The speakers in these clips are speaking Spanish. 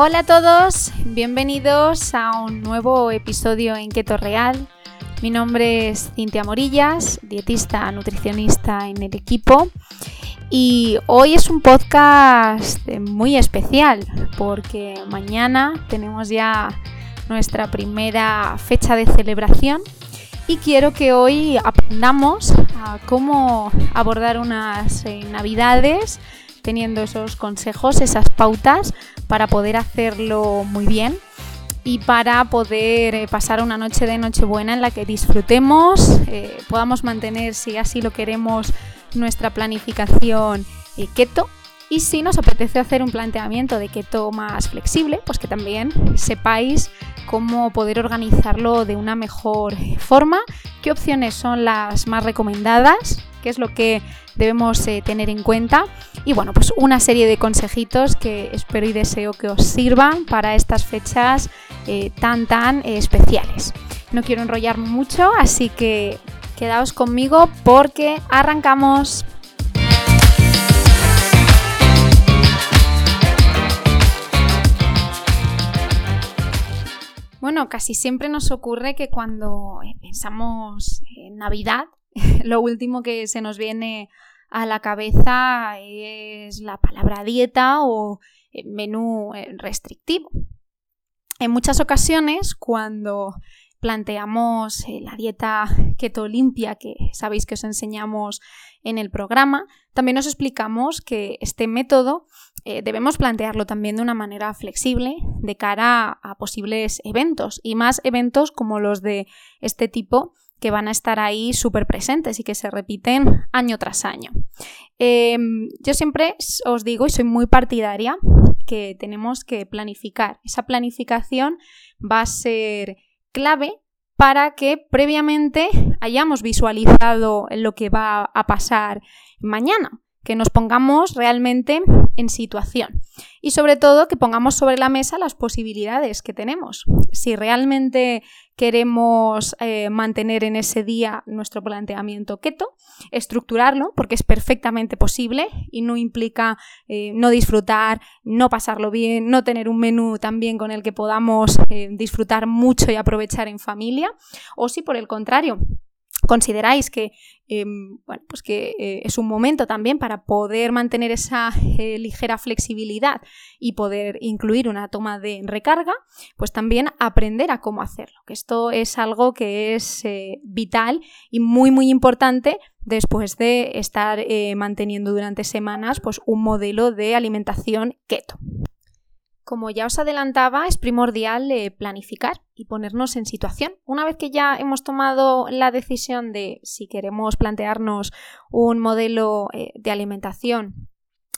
Hola a todos, bienvenidos a un nuevo episodio en Keto Real. Mi nombre es Cintia Morillas, dietista, nutricionista en el equipo. Y hoy es un podcast muy especial porque mañana tenemos ya nuestra primera fecha de celebración y quiero que hoy aprendamos a cómo abordar unas eh, navidades teniendo esos consejos, esas pautas para poder hacerlo muy bien y para poder eh, pasar una noche de Nochebuena en la que disfrutemos, eh, podamos mantener, si así lo queremos, nuestra planificación keto. Y si nos apetece hacer un planteamiento de keto más flexible, pues que también sepáis cómo poder organizarlo de una mejor forma, qué opciones son las más recomendadas, qué es lo que debemos eh, tener en cuenta y bueno, pues una serie de consejitos que espero y deseo que os sirvan para estas fechas eh, tan tan eh, especiales. No quiero enrollar mucho, así que quedaos conmigo porque arrancamos. Bueno, casi siempre nos ocurre que cuando eh, pensamos en Navidad, lo último que se nos viene a la cabeza es la palabra dieta o eh, menú eh, restrictivo. En muchas ocasiones, cuando planteamos la dieta keto limpia que sabéis que os enseñamos en el programa, también os explicamos que este método eh, debemos plantearlo también de una manera flexible de cara a, posibles eventos y más eventos como los de este tipo que van a estar ahí súper presentes y que se repiten año tras año. Em, yo siempre os digo y soy muy partidaria que tenemos que planificar. Esa planificación va a ser clave para que previamente hayamos visualizado lo que va a pasar mañana que nos pongamos realmente en situación y sobre todo que pongamos sobre la mesa las posibilidades que tenemos. Si realmente queremos eh, mantener en ese día nuestro planteamiento keto, estructurarlo, porque es perfectamente posible y no implica eh, no disfrutar, no pasarlo bien, no tener un menú también con el que podamos eh, disfrutar mucho y aprovechar en familia, o si por el contrario consideráis que, em, bueno, pues que eh, es un momento también para poder mantener esa eh, ligera flexibilidad y poder incluir una toma de recarga, pues también aprender a cómo hacerlo, que esto es algo que es eh, vital y muy muy importante después de estar manteniendo durante semanas pues, un modelo de alimentación keto. Como ya os adelantaba, es primordial eh, planificar y ponernos en situación. Una vez que ya hemos tomado la decisión de si queremos plantearnos un modelo eh, de alimentación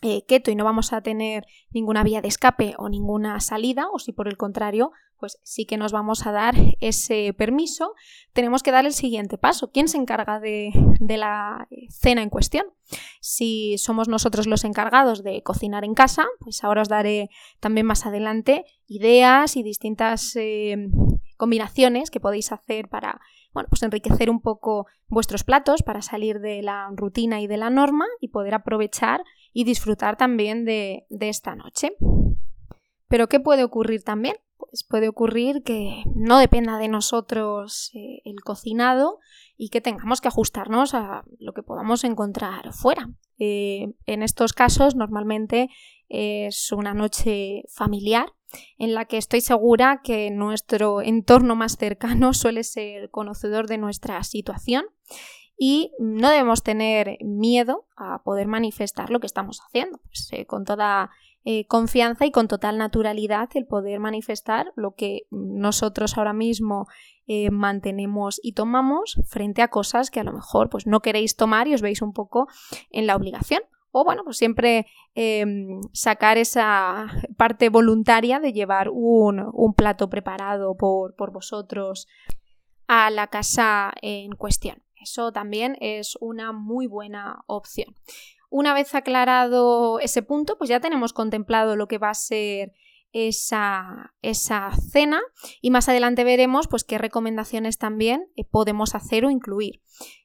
eh, keto y no vamos a tener ninguna vía de escape o ninguna salida, o si por el contrario, pues sí que nos vamos a dar ese permiso, tenemos que dar el siguiente paso. ¿Quién se encarga de, la cena en cuestión? Si somos nosotros los encargados de cocinar en casa, pues ahora os daré también más adelante ideas y distintas eh, combinaciones que podéis hacer para bueno, pues enriquecer un poco vuestros platos para salir de la rutina y de la norma y poder aprovechar y disfrutar también de, esta noche. Pero ¿qué puede ocurrir también? Pues puede ocurrir que no dependa de nosotros eh, el cocinado y que tengamos que ajustarnos a lo que podamos encontrar fuera. Eh, en estos casos normalmente es una noche familiar en la que estoy segura que nuestro entorno más cercano suele ser conocedor de nuestra situación y no debemos tener miedo a poder manifestar lo que estamos haciendo, pues, eh, con toda eh, confianza y con total naturalidad el poder manifestar lo que nosotros ahora mismo eh, mantenemos y tomamos frente a cosas que a lo mejor pues, no queréis tomar y os veis un poco en la obligación o bueno, pues siempre em, sacar esa parte voluntaria de llevar un, plato preparado por, por, vosotros a la casa en cuestión. Eso también es una muy buena opción. Una vez aclarado ese punto, pues ya tenemos contemplado lo que va a ser esa, esa, cena y más adelante veremos pues qué recomendaciones también eh, podemos hacer o incluir.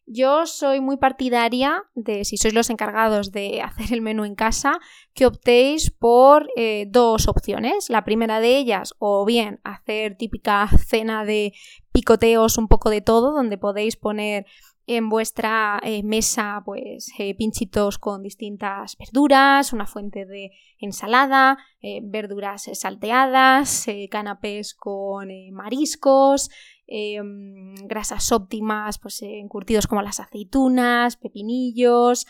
Yo soy muy partidaria de, si sois los encargados de hacer el menú en casa, que optéis por eh, dos opciones. La primera de ellas, o bien hacer típica cena de picoteos, un poco de todo, donde podéis poner en vuestra eh, mesa pues eh, pinchitos con distintas verduras, una fuente de ensalada, eh, verduras salteadas, canapés con mariscos, em, grasas óptimas, pues encurtidos como las aceitunas, pepinillos,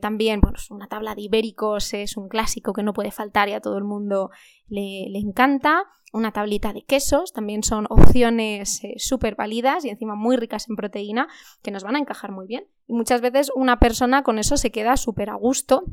también bueno, una tabla de ibéricos es un clásico que no puede faltar y a todo el mundo le, le encanta una tablita de quesos, también son opciones eh, súper válidas y encima muy ricas en proteína que nos van a encajar muy bien. Y muchas veces una persona con eso se queda súper a gusto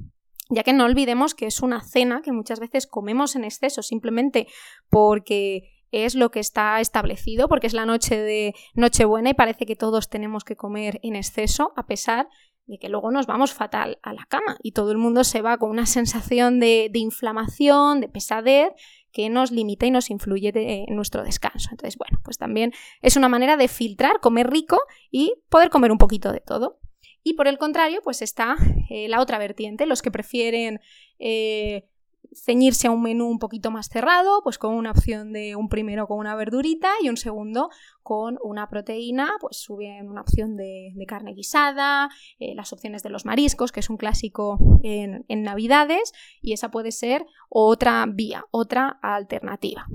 ya que no olvidemos que es una cena que muchas veces comemos en exceso simplemente porque es lo que está establecido, porque es la noche de Nochebuena y parece que todos tenemos que comer en exceso, a pesar de que luego nos vamos fatal a la cama y todo el mundo se va con una sensación de, de inflamación, de pesadez que nos limita y nos influye en nuestro descanso. Entonces, bueno, pues también es una manera de filtrar, comer rico y poder comer un poquito de todo. Y por el contrario, pues está eh, la otra vertiente, los que prefieren eh, ceñirse a un menú un poquito más cerrado, pues con una opción de un primero con una verdurita y un segundo con una proteína, pues suben una opción de, carne guisada, eh, las opciones de los mariscos, que es un clásico en, en Navidades, y esa puede ser otra vía, otra alternativa.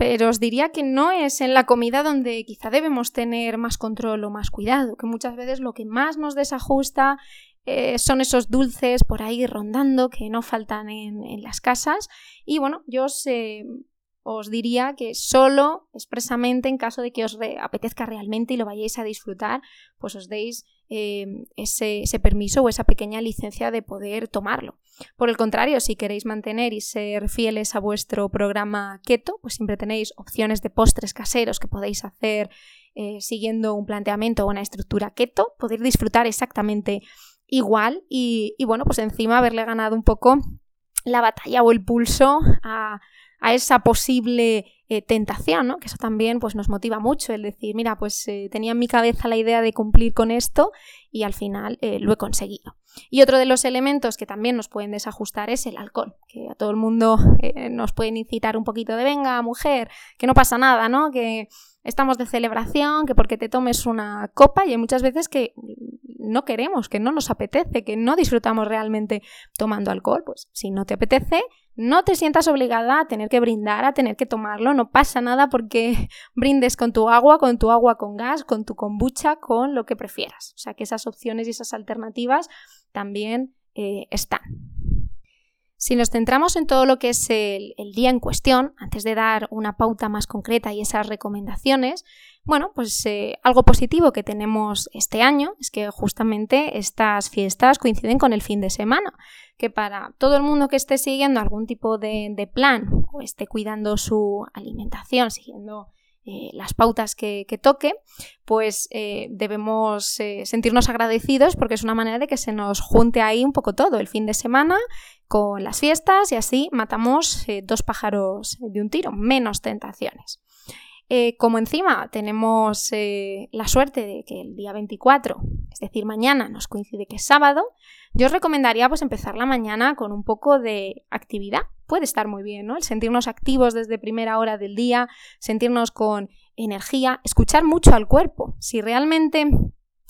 Pero os diría que no es en la comida donde quizá debemos tener más control o más cuidado, que muchas veces lo que más nos desajusta eh, son esos dulces por ahí rondando que no faltan en, las casas. Y bueno, yo os, eh, os, diría que solo expresamente en caso de que os apetezca realmente y lo vayáis a disfrutar, pues os deis eh, ese, ese, permiso o esa pequeña licencia de poder tomarlo. Por el contrario, si queréis mantener y ser fieles a vuestro programa keto, pues siempre tenéis opciones de postres caseros que podéis hacer siguiendo un planteamiento o una estructura keto, poder disfrutar exactamente igual y, bueno, pues encima haberle ganado un poco la batalla o el pulso a, esa posible eh, tentación, ¿no? Que eso también pues, nos motiva mucho, el decir, mira, pues eh, tenía en mi cabeza la idea de cumplir con esto y al final eh, lo he conseguido. Y otro de los elementos que también nos pueden desajustar es el alcohol, que a todo el mundo nos pueden incitar un poquito de, venga, mujer, que no pasa nada, ¿no? Que estamos de celebración, que porque te tomes una copa y hay muchas veces que no queremos, que no nos apetece, que no disfrutamos realmente tomando alcohol. Pues si no te apetece, no te sientas obligada a tener que brindar, a tener que tomarlo, no pasa nada porque brindes con tu agua, con tu agua con gas, con tu kombucha, con lo que prefieras. O sea que esas opciones y esas alternativas también eh, están. Si nos centramos en todo lo que es el, día en cuestión, antes de dar una pauta más concreta y esas recomendaciones, bueno, pues eh, algo positivo que tenemos este año es que justamente estas fiestas coinciden con el fin de semana, que para todo el mundo que esté siguiendo algún tipo de plan o esté cuidando su alimentación, siguiendo eh, las pautas que, toque, pues eh, debemos eh, sentirnos agradecidos porque es una manera de que se nos junte ahí un poco todo, el fin de semana con las fiestas y así matamos dos pájaros de un tiro, menos tentaciones. Como encima tenemos la suerte de que el día 24, es decir, mañana nos coincide que es sábado, yo os recomendaría pues empezar la mañana con un poco de actividad. Puede estar muy bien, ¿no? El sentirnos activos desde primera hora del día, sentirnos con energía, escuchar mucho al cuerpo. Si realmente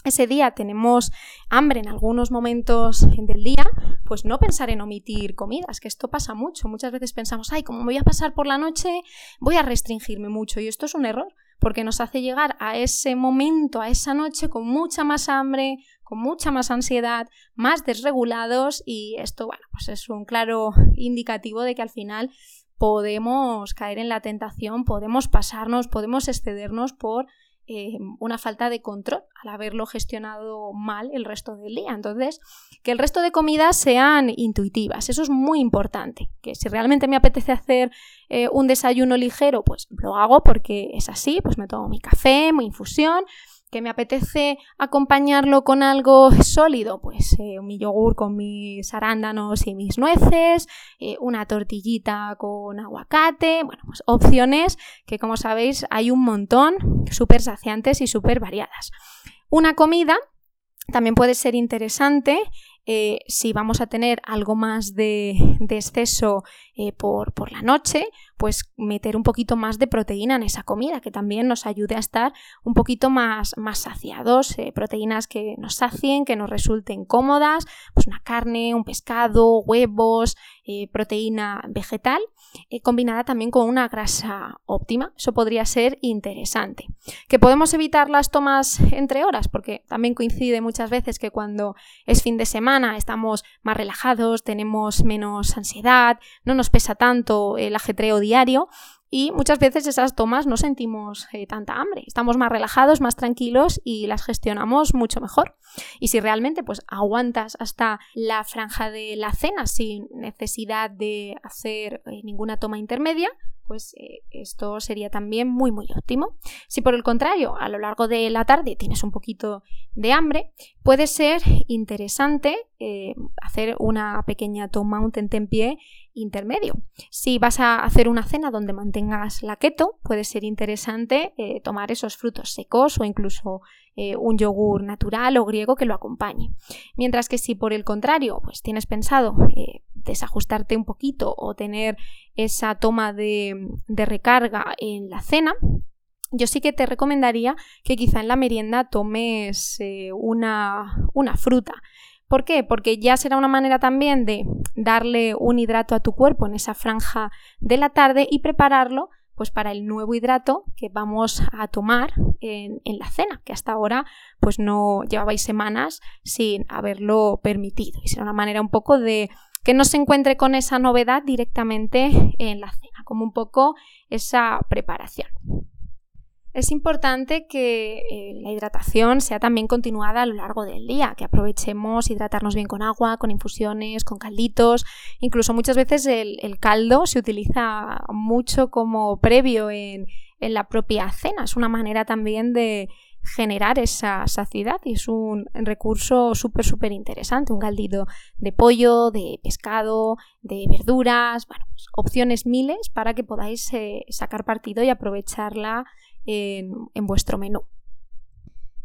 ese día tenemos hambre en algunos momentos del día, pues no pensar en omitir comidas, que esto pasa mucho. Muchas veces pensamos, ay, como me voy a pasar por la noche, voy a restringirme mucho. Y esto es un error, porque nos hace llegar a ese momento, a esa noche, con mucha más hambre, con mucha más ansiedad, más desregulados y esto, bueno, pues es un claro indicativo de que al final podemos caer en la tentación, podemos pasarnos, podemos excedernos por eh, una falta de control al haberlo gestionado mal el resto del día. Entonces, que el resto de comidas sean intuitivas, eso es muy importante. Que si realmente me apetece hacer eh, un desayuno ligero, pues lo hago porque es así, pues me tomo mi café, mi infusión ¿Que me apetece acompañarlo con algo sólido? Pues eh, mi yogur con mis arándanos y mis nueces, eh, una tortillita con aguacate, bueno, pues opciones que como sabéis hay un montón, súper saciantes y súper variadas. Una comida también puede ser interesante eh, si vamos a tener algo más de, exceso por, por, la noche, pues meter un poquito más de proteína en esa comida, que también nos ayude a estar un poquito más, más saciados, eh, proteínas que nos sacien, que nos resulten cómodas, pues una carne, un pescado, huevos, eh, proteína vegetal, eh, combinada también con una grasa óptima. Eso podría ser interesante. Que podemos evitar las tomas entre horas, porque también coincide muchas veces que cuando es fin de semana estamos más relajados, tenemos menos ansiedad, no nos pesa tanto el ajetreo diario diario y muchas veces esas tomas no sentimos eh, tanta hambre, estamos más relajados, más tranquilos y las gestionamos mucho mejor. Y si realmente pues aguantas hasta la franja de la cena sin necesidad de hacer eh, ninguna toma intermedia, pues eh, esto sería también muy muy óptimo. Si por el contrario a lo largo de la tarde tienes un poquito de hambre, puede ser interesante eh, hacer una pequeña toma, un tentempié intermedio. Si vas a hacer una cena donde mantengas la keto, puede ser interesante eh, tomar esos frutos secos o incluso un yogur natural o griego que lo acompañe. Mientras que si por el contrario pues tienes pensado desajustarte un poquito o tener esa toma de, recarga en la cena, yo sí que te recomendaría que quizá en la merienda tomes eh, una, una, fruta. ¿Por qué? Porque ya será una manera también de darle un hidrato a tu cuerpo en esa franja de la tarde y prepararlo pues para el nuevo hidrato que vamos a tomar en, la cena, que hasta ahora pues no llevabais semanas sin haberlo permitido. Y será una manera un poco de que no se encuentre con esa novedad directamente en la cena, como un poco esa preparación. Es importante que eh, la hidratación sea también continuada a lo largo del día, que aprovechemos hidratarnos bien con agua, con infusiones, con calditos. Incluso muchas veces el, caldo se utiliza mucho como previo en la propia cena. Es una manera también de, generar esa saciedad y es un recurso súper, súper interesante. Un caldito de pollo, de pescado, de verduras, bueno, pues opciones miles para que podáis eh, sacar partido y aprovecharla en, vuestro menú.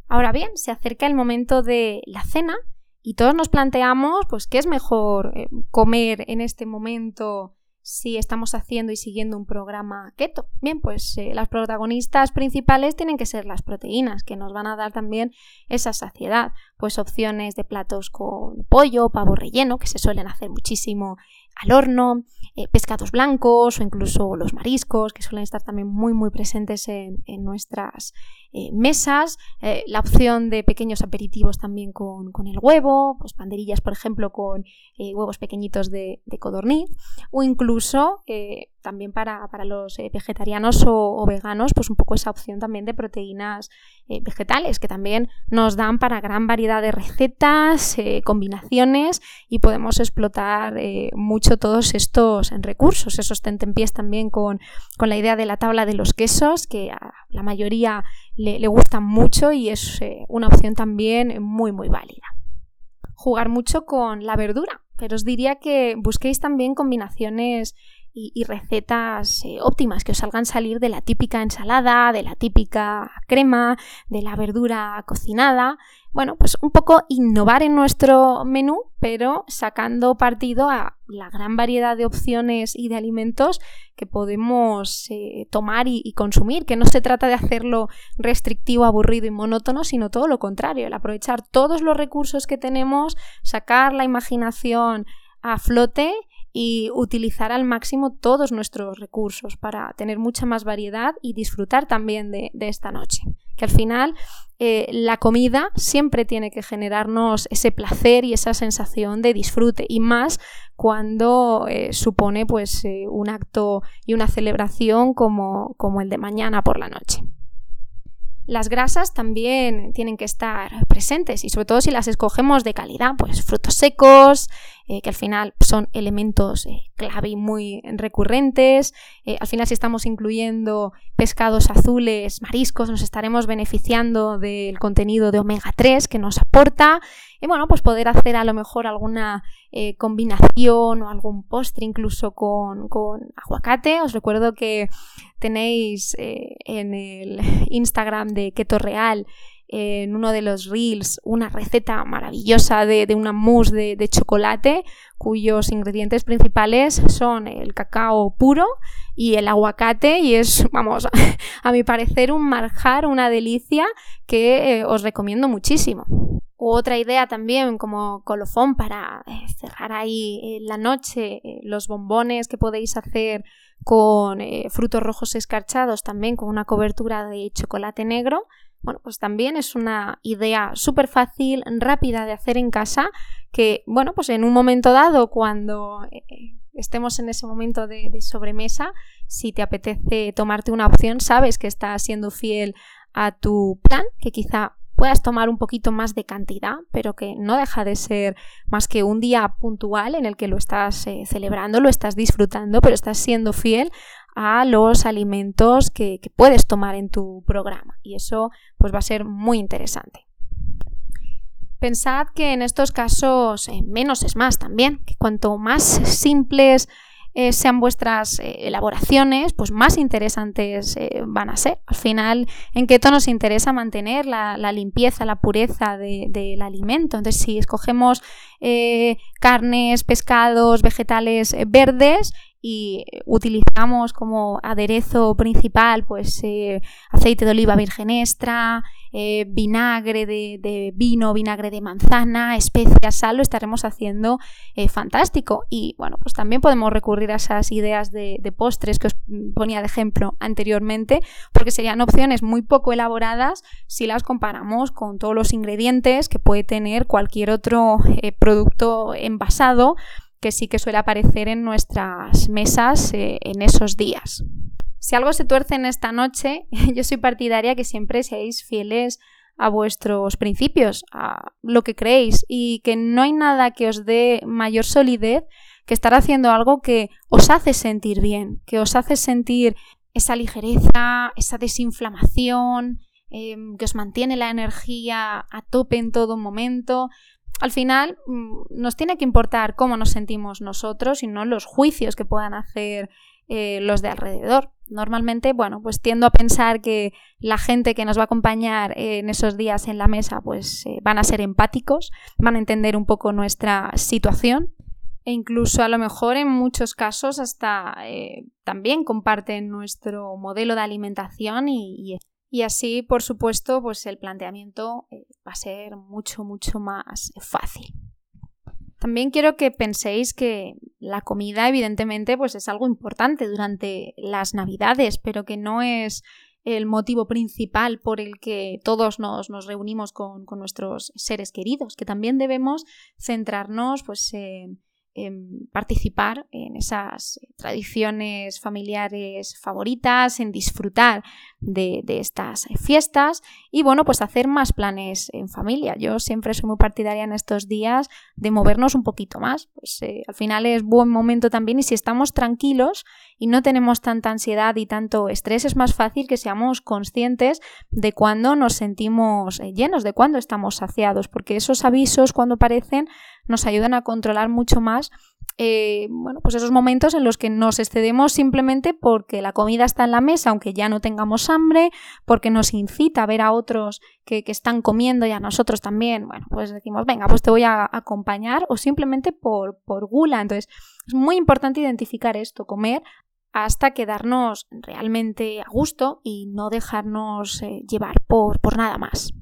Ahora bien, se acerca el momento de la cena y todos nos planteamos, pues, ¿qué es mejor eh, comer en este momento si estamos haciendo y siguiendo un programa keto. Bien, pues eh, las protagonistas principales tienen que ser las proteínas, que nos van a dar también esa saciedad. Pues opciones de platos con pollo, pavo relleno, que se suelen hacer muchísimo al horno, eh, pescados blancos o incluso los mariscos, que suelen estar también muy muy presentes en, nuestras eh, mesas, eh, la opción de pequeños aperitivos también con, el huevo, pues banderillas por ejemplo con huevos pequeñitos de, codorniz, o incluso también para, los vegetarianos o, veganos, pues un poco esa opción también de proteínas vegetales, que también nos dan para gran variedad de recetas, combinaciones y podemos explotar mucho todos estos recursos, esos tentempiés también con, la idea de la tabla de los quesos, que a la mayoría le, le gustan mucho y es eh, una opción también muy, muy válida. Jugar mucho con la verdura, pero os diría que busquéis también combinaciones y, recetas eh, óptimas que os salgan salir de la típica ensalada, de la típica crema, de la verdura cocinada. Bueno, pues un poco innovar en nuestro menú, pero sacando partido a la gran variedad de opciones y de alimentos que podemos eh, tomar y, y, consumir, que no se trata de hacerlo restrictivo, aburrido y monótono, sino todo lo contrario, el aprovechar todos los recursos que tenemos, sacar la imaginación a flote y utilizar al máximo todos nuestros recursos para tener mucha más variedad y disfrutar también de, esta noche. Que al final eh, la comida siempre tiene que generarnos ese placer y esa sensación de disfrute y más cuando eh, supone pues eh, un acto y una celebración como, como el de mañana por la noche. Las grasas también tienen que estar presentes y sobre todo si las escogemos de calidad, pues frutos secos, eh, que al final son elementos eh, clave y muy recurrentes. Eh, al final si estamos incluyendo pescados azules, mariscos, nos estaremos beneficiando del contenido de omega 3 que nos aporta. Y bueno, pues poder hacer a lo mejor alguna combinación o algún postre incluso con, aguacate. Os recuerdo que tenéis en el Instagram de Keto Real en uno de los reels una receta maravillosa de, una mousse de, chocolate cuyos ingredientes principales son el cacao puro y el aguacate y es, vamos, a mi parecer un marjar, una delicia que eh, os recomiendo muchísimo. Otra idea también como colofón para eh, cerrar ahí eh, la noche, los bombones que podéis hacer con frutos rojos escarchados también con una cobertura de chocolate negro. Bueno, pues también es una idea súper fácil, rápida de hacer en casa, que, bueno, pues en un momento dado, cuando eh, estemos en ese momento de, sobremesa, si te apetece tomarte una opción, sabes que estás siendo fiel a tu plan, que quizá puedas tomar un poquito más de cantidad, pero que no deja de ser más que un día puntual en el que lo estás eh, celebrando, lo estás disfrutando, pero estás siendo fiel a los alimentos que, puedes tomar en tu programa y eso pues va a ser muy interesante. Pensad que en estos casos eh, menos es más también, que cuanto más simples eh, sean vuestras eh, elaboraciones, pues más interesantes van a ser. Al final, en keto nos interesa mantener la, limpieza, la pureza del alimento. Entonces, si escogemos carnes, pescados, vegetales verdes y utilizamos como aderezo principal pues eh, aceite de oliva virgen extra, eh, vinagre de, vino, vinagre de manzana, especias, sal, lo estaremos haciendo eh, fantástico. Y bueno, pues también podemos recurrir a esas ideas de, de, postres que os ponía de ejemplo anteriormente, porque serían opciones muy poco elaboradas si las comparamos con todos los ingredientes que puede tener cualquier otro producto envasado que sí que suele aparecer en nuestras mesas eh, en esos días. Si algo se tuerce en esta noche, yo soy partidaria que siempre seáis fieles a vuestros principios, a lo que creéis y que no hay nada que os dé mayor solidez que estar haciendo algo que os hace sentir bien, que os hace sentir esa ligereza, esa desinflamación, em, que os mantiene la energía a tope en todo momento, al final mm, nos tiene que importar cómo nos sentimos nosotros y no los juicios que puedan hacer eh, los de alrededor. Normalmente, bueno, pues tiendo a pensar que la gente que nos va a acompañar en esos días en la mesa, pues eh, van a ser empáticos, van a entender un poco nuestra situación e incluso a lo mejor en muchos casos hasta eh, también comparten nuestro modelo de alimentación y, y y así, por supuesto, pues el planteamiento eh, va a ser mucho, mucho más fácil. También quiero que penséis que la comida, evidentemente, pues es algo importante durante las navidades, pero que no es el motivo principal por el que todos nos, reunimos con, con, nuestros seres queridos, que también debemos centrarnos pues, en en participar en esas tradiciones familiares favoritas, en disfrutar de, estas fiestas y bueno, pues hacer más planes en familia. Yo siempre soy muy partidaria en estos días de movernos un poquito más. Pues eh, al final es buen momento también y si estamos tranquilos y no tenemos tanta ansiedad y tanto estrés, es más fácil que seamos conscientes de cuándo nos sentimos eh, llenos, de cuándo estamos saciados, porque esos avisos cuando aparecen nos ayudan a controlar mucho más eh, bueno, pues esos momentos en los que nos excedemos simplemente porque la comida está en la mesa, aunque ya no tengamos hambre, porque nos incita a ver a otros que, están comiendo y a nosotros también, bueno, pues decimos, venga, pues te voy a acompañar, o simplemente por, por gula. Entonces, es muy importante identificar esto, comer hasta quedarnos realmente a gusto y no dejarnos eh, llevar por, por nada más.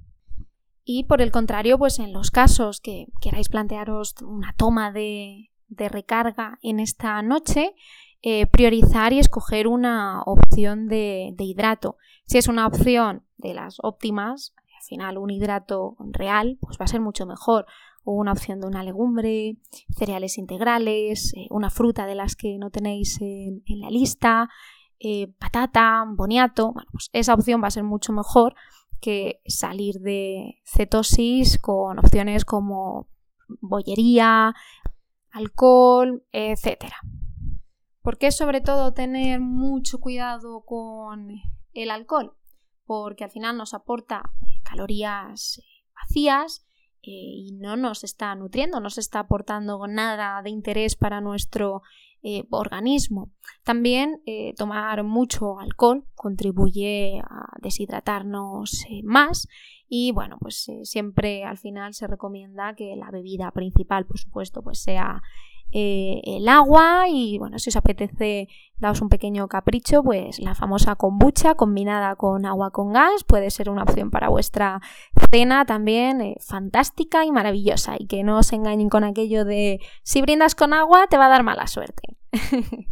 Y por el contrario, pues en los casos que queráis plantearos una toma de, recarga en esta noche, eh, priorizar y escoger una opción de, hidrato. Si es una opción de las óptimas, al final un hidrato real, pues va a ser mucho mejor. O una opción de una legumbre, cereales integrales, eh, una fruta de las que no tenéis en, la lista, eh, patata, boniato, bueno, pues esa opción va a ser mucho mejor que salir de cetosis con opciones como bollería, alcohol, etc. ¿Por qué sobre todo tener mucho cuidado con el alcohol? Porque al final nos aporta calorías vacías eh, y no nos está nutriendo, no se está aportando nada de interés para nuestro eh, organismo. También eh, tomar mucho alcohol contribuye a deshidratarnos más y bueno, pues siempre al final se recomienda que la bebida principal, por supuesto, pues sea eh, el agua y bueno, si os apetece daos un pequeño capricho, pues la famosa kombucha combinada con agua con gas puede ser una opción para vuestra cena también eh, fantástica y maravillosa y que no os engañen con aquello de si brindas con agua te va a dar mala suerte.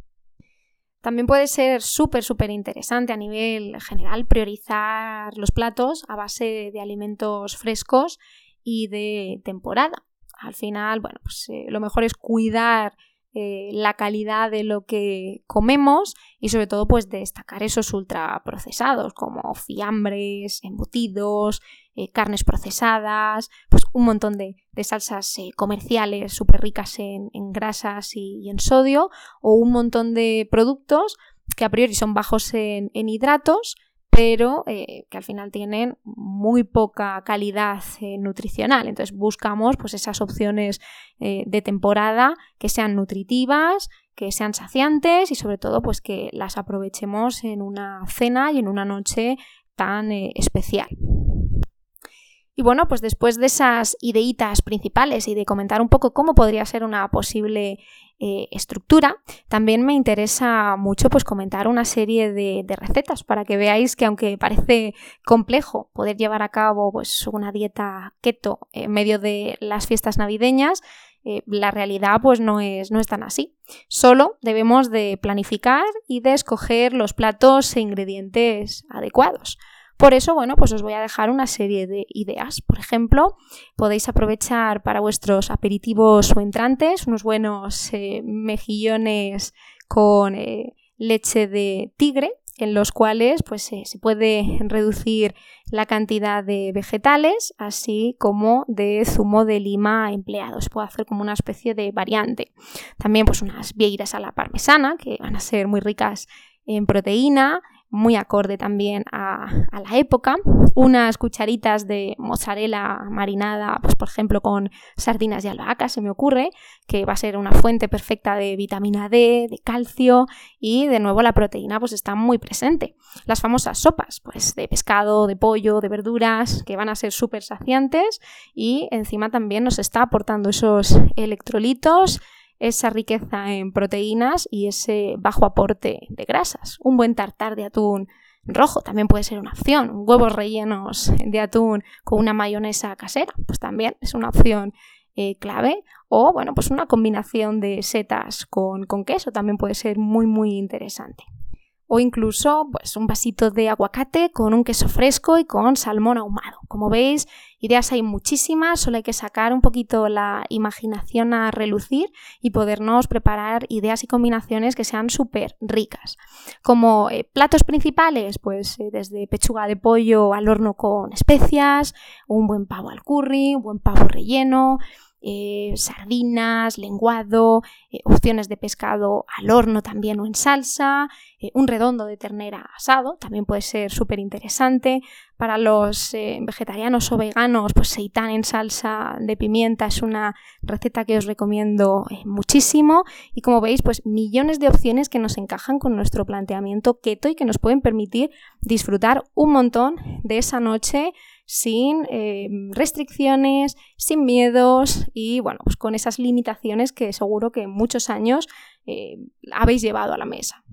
También puede ser súper, súper interesante a nivel general priorizar los platos a base de alimentos frescos y de temporada al final, bueno, pues eh, lo mejor es cuidar eh, la calidad de lo que comemos y sobre todo pues destacar esos ultraprocesados como fiambres, embutidos, eh, carnes procesadas, pues un montón de, salsas comerciales súper ricas en, grasas y, en sodio o un montón de productos que a priori son bajos en hidratos pero eh, que al final tienen muy poca calidad eh, nutricional. Entonces buscamos pues, esas opciones eh, de temporada que sean nutritivas, que sean saciantes y sobre todo pues, que las aprovechemos en una cena y en una noche tan especial. Y bueno, pues después de esas ideitas principales y de comentar un poco cómo podría ser una posible eh, estructura, también me interesa mucho pues comentar una serie de, recetas para que veáis que aunque parece complejo poder llevar a cabo pues una dieta keto en medio de las fiestas navideñas, eh, la realidad pues no es, no es tan así. Solo debemos de planificar y de escoger los platos e ingredientes adecuados. Por eso, bueno, pues os voy a dejar una serie de ideas. Por ejemplo, podéis aprovechar para vuestros aperitivos o entrantes unos buenos eh, mejillones con eh, leche de tigre en los cuales pues, eh, se puede reducir la cantidad de vegetales, así como de zumo de lima empleado. Se puede hacer como una especie de variante. También pues, unas vieiras a la parmesana, que van a ser muy ricas en proteína, muy acorde también a, la época. Unas cucharitas de mozzarella marinada, pues por ejemplo con sardinas y albahaca, se me ocurre, que va a ser una fuente perfecta de vitamina D, de calcio y de nuevo la proteína pues está muy presente. Las famosas sopas, pues de pescado, de pollo, de verduras, que van a ser súper saciantes y encima también nos está aportando esos electrolitos esa riqueza en proteínas y ese bajo aporte de grasas. Un buen tartar de atún rojo también puede ser una opción. Huevos rellenos de atún con una mayonesa casera, pues también es una opción eh, clave. O bueno, pues una combinación de setas con, con queso también puede ser muy muy interesante o incluso pues un vasito de aguacate con un queso fresco y con salmón ahumado. Como veis, ideas hay muchísimas, solo hay que sacar un poquito la imaginación a relucir y podernos preparar ideas y combinaciones que sean súper ricas. Como eh, platos principales, pues eh, desde pechuga de pollo al horno con especias, un buen pavo al curry, un buen pavo relleno, eh, sardinas, lenguado, eh, opciones de pescado al horno también o en salsa, eh, un redondo de ternera asado, también puede ser súper interesante. Para los vegetarianos o veganos, pues seitán en salsa de pimienta es una receta que os recomiendo muchísimo. Y como veis, pues millones de opciones que nos encajan con nuestro planteamiento keto y que nos pueden permitir disfrutar un montón de esa noche sin eh, restricciones, sin miedos y bueno, pues con esas limitaciones que seguro que muchos años eh, habéis llevado a la mesa.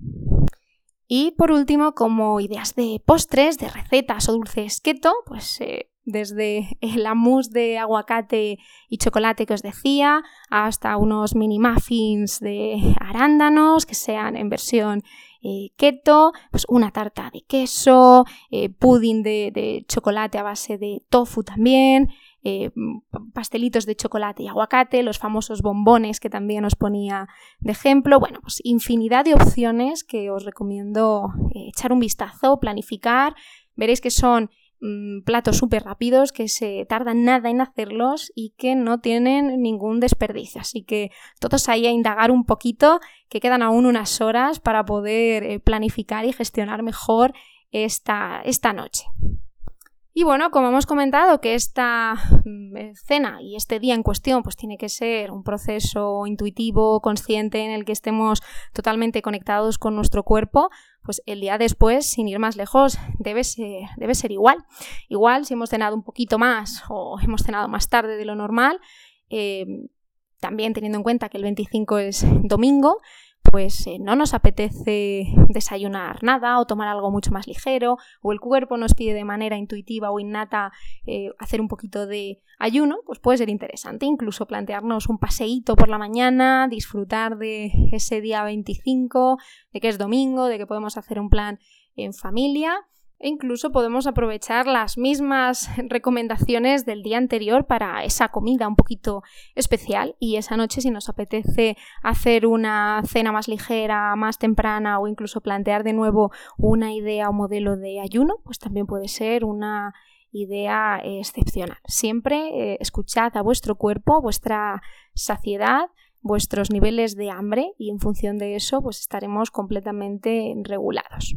Y por último, como ideas de postres, de recetas o dulces keto, pues eh, desde el mousse de aguacate y chocolate que os decía, hasta unos mini muffins de arándanos que sean en versión eh, keto, pues una tarta de queso, eh, pudding de, chocolate a base de tofu también, eh, pastelitos de chocolate y aguacate, los famosos bombones que también os ponía de ejemplo. Bueno, pues infinidad de opciones que os recomiendo echar un vistazo, planificar. Veréis que son mm, platos súper rápidos que se tardan nada en hacerlos y que no tienen ningún desperdicio. Así que todos ahí a indagar un poquito, que quedan aún unas horas para poder eh, planificar y gestionar mejor esta, esta noche. Y bueno, como hemos comentado que esta mm, cena y este día en cuestión pues tiene que ser un proceso intuitivo, consciente, en el que estemos totalmente conectados con nuestro cuerpo, pues el día después, sin ir más lejos, debe ser, debe ser igual. Igual si hemos cenado un poquito más o hemos cenado más tarde de lo normal, eh, también teniendo en cuenta que el 25 es domingo, pues eh, no nos apetece desayunar nada o tomar algo mucho más ligero, o el cuerpo nos pide de manera intuitiva o innata eh, hacer un poquito de ayuno, pues puede ser interesante. Incluso plantearnos un paseíto por la mañana, disfrutar de ese día 25, de que es domingo, de que podemos hacer un plan en familia e incluso podemos aprovechar las mismas recomendaciones del día anterior para esa comida un poquito especial y esa noche si nos apetece hacer una cena más ligera, más temprana o incluso plantear de nuevo una idea o modelo de ayuno, pues también puede ser una idea excepcional. Siempre eh, escuchad a vuestro cuerpo, vuestra saciedad, vuestros niveles de hambre y en función de eso pues estaremos completamente regulados.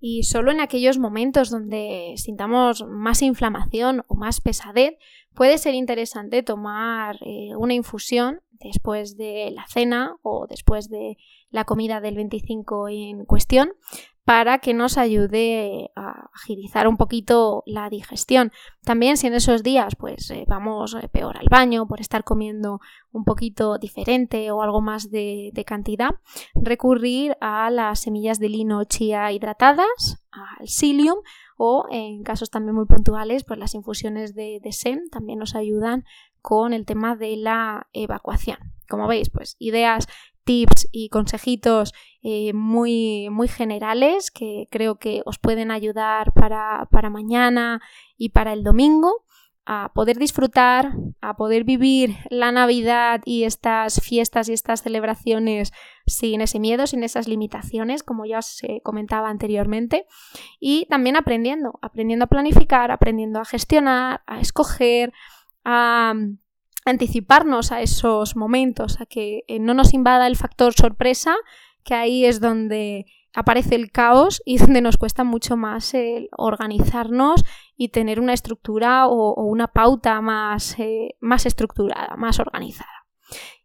Y solo en aquellos momentos donde sintamos más inflamación o más pesadez, puede ser interesante tomar eh, una infusión después de la cena o después de la comida del 25 en cuestión para que nos ayude a agilizar un poquito la digestión. También si en esos días pues eh, vamos eh, peor al baño por estar comiendo un poquito diferente o algo más de, cantidad, recurrir a las semillas de lino chía hidratadas, al psyllium o en casos también muy puntuales pues las infusiones de, de también nos ayudan con el tema de la evacuación. Como veis, pues ideas tips y consejitos eh, muy, muy generales que creo que os pueden ayudar para, mañana y para el domingo a poder disfrutar, a poder vivir la Navidad y estas fiestas y estas celebraciones sin ese miedo, sin esas limitaciones, como ya os eh, comentaba anteriormente, y también aprendiendo, aprendiendo a planificar, aprendiendo a gestionar, a escoger, a anticiparnos a esos momentos, a que eh, no nos invada el factor sorpresa, que ahí es donde aparece el caos y donde nos cuesta mucho más organizarnos y tener una estructura o, una pauta más, eh, más estructurada, más organizada.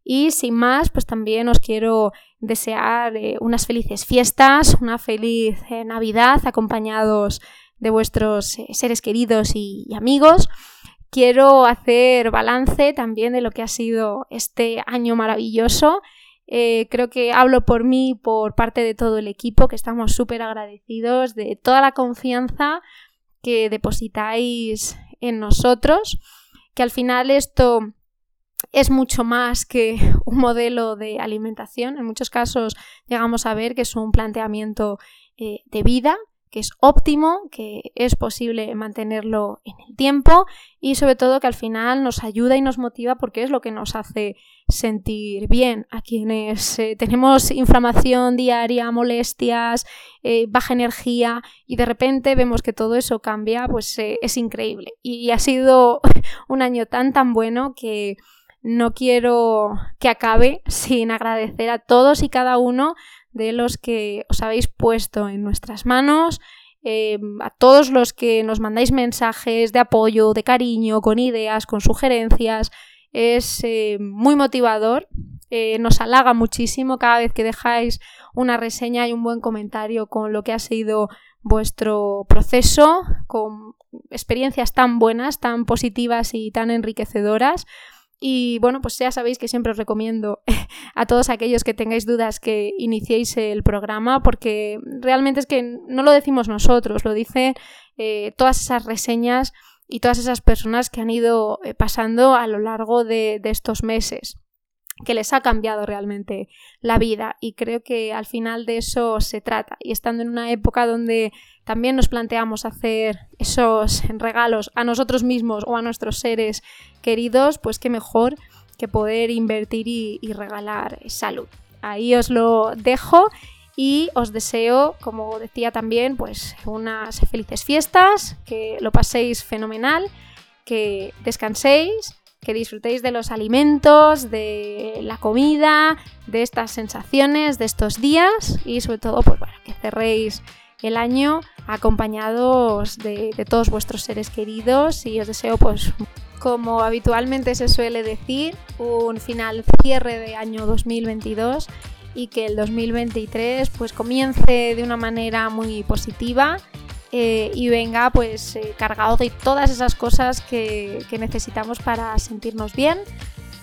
Y sin más, pues también os quiero desear eh, unas felices fiestas, una feliz Navidad acompañados de vuestros seres queridos y amigos quiero hacer balance también de lo que ha sido este año maravilloso. Eh, creo que hablo por mí, por parte de todo el equipo, que estamos súper agradecidos de toda la confianza que depositáis en nosotros, que al final esto es mucho más que un modelo de alimentación. En muchos casos llegamos a ver que es un planteamiento eh, de vida que es óptimo, que es posible mantenerlo en el tiempo y sobre todo que al final nos ayuda y nos motiva porque es lo que nos hace sentir bien a quienes eh, tenemos inflamación diaria, molestias, eh, baja energía y de repente vemos que todo eso cambia, pues eh, es increíble. Y ha sido un año tan tan bueno que no quiero que acabe sin agradecer a todos y cada uno de los que os habéis puesto en nuestras manos, eh, a todos los que nos mandáis mensajes de apoyo, de cariño, con ideas, con sugerencias. Es eh, muy motivador, eh, nos halaga muchísimo cada vez que dejáis una reseña y un buen comentario con lo que ha sido vuestro proceso, con experiencias tan buenas, tan positivas y tan enriquecedoras. Y bueno, pues ya sabéis que siempre os recomiendo a todos aquellos que tengáis dudas que iniciéis el programa, porque realmente es que no lo decimos nosotros, lo dicen eh, todas esas reseñas y todas esas personas que han ido eh, pasando a lo largo de estos meses que les ha cambiado realmente la vida. Y creo que al final de eso se trata. Y estando en una época donde también nos planteamos hacer esos regalos a nosotros mismos o a nuestros seres queridos, pues qué mejor que poder invertir y, regalar salud. Ahí os lo dejo y os deseo, como decía también, pues unas felices fiestas, que lo paséis fenomenal, que descanséis, que disfrutéis de los alimentos, de la comida, de estas sensaciones, de estos días y sobre todo, pues bueno, que cerréis el año acompañados de, todos vuestros seres queridos y os deseo pues como habitualmente se suele decir, un final cierre de año 2022 y que el 2023 pues comience de una manera muy positiva eh, y venga pues eh, cargado de todas esas cosas que, que necesitamos para sentirnos bien,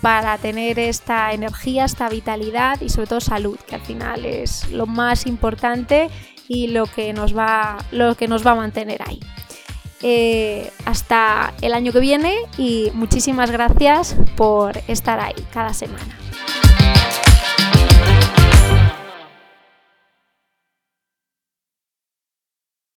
para tener esta energía, esta vitalidad y sobre todo salud, que al final es lo más importante y lo que nos va, lo que nos va a mantener ahí. Eh, hasta el año que viene y muchísimas gracias por estar ahí cada semana.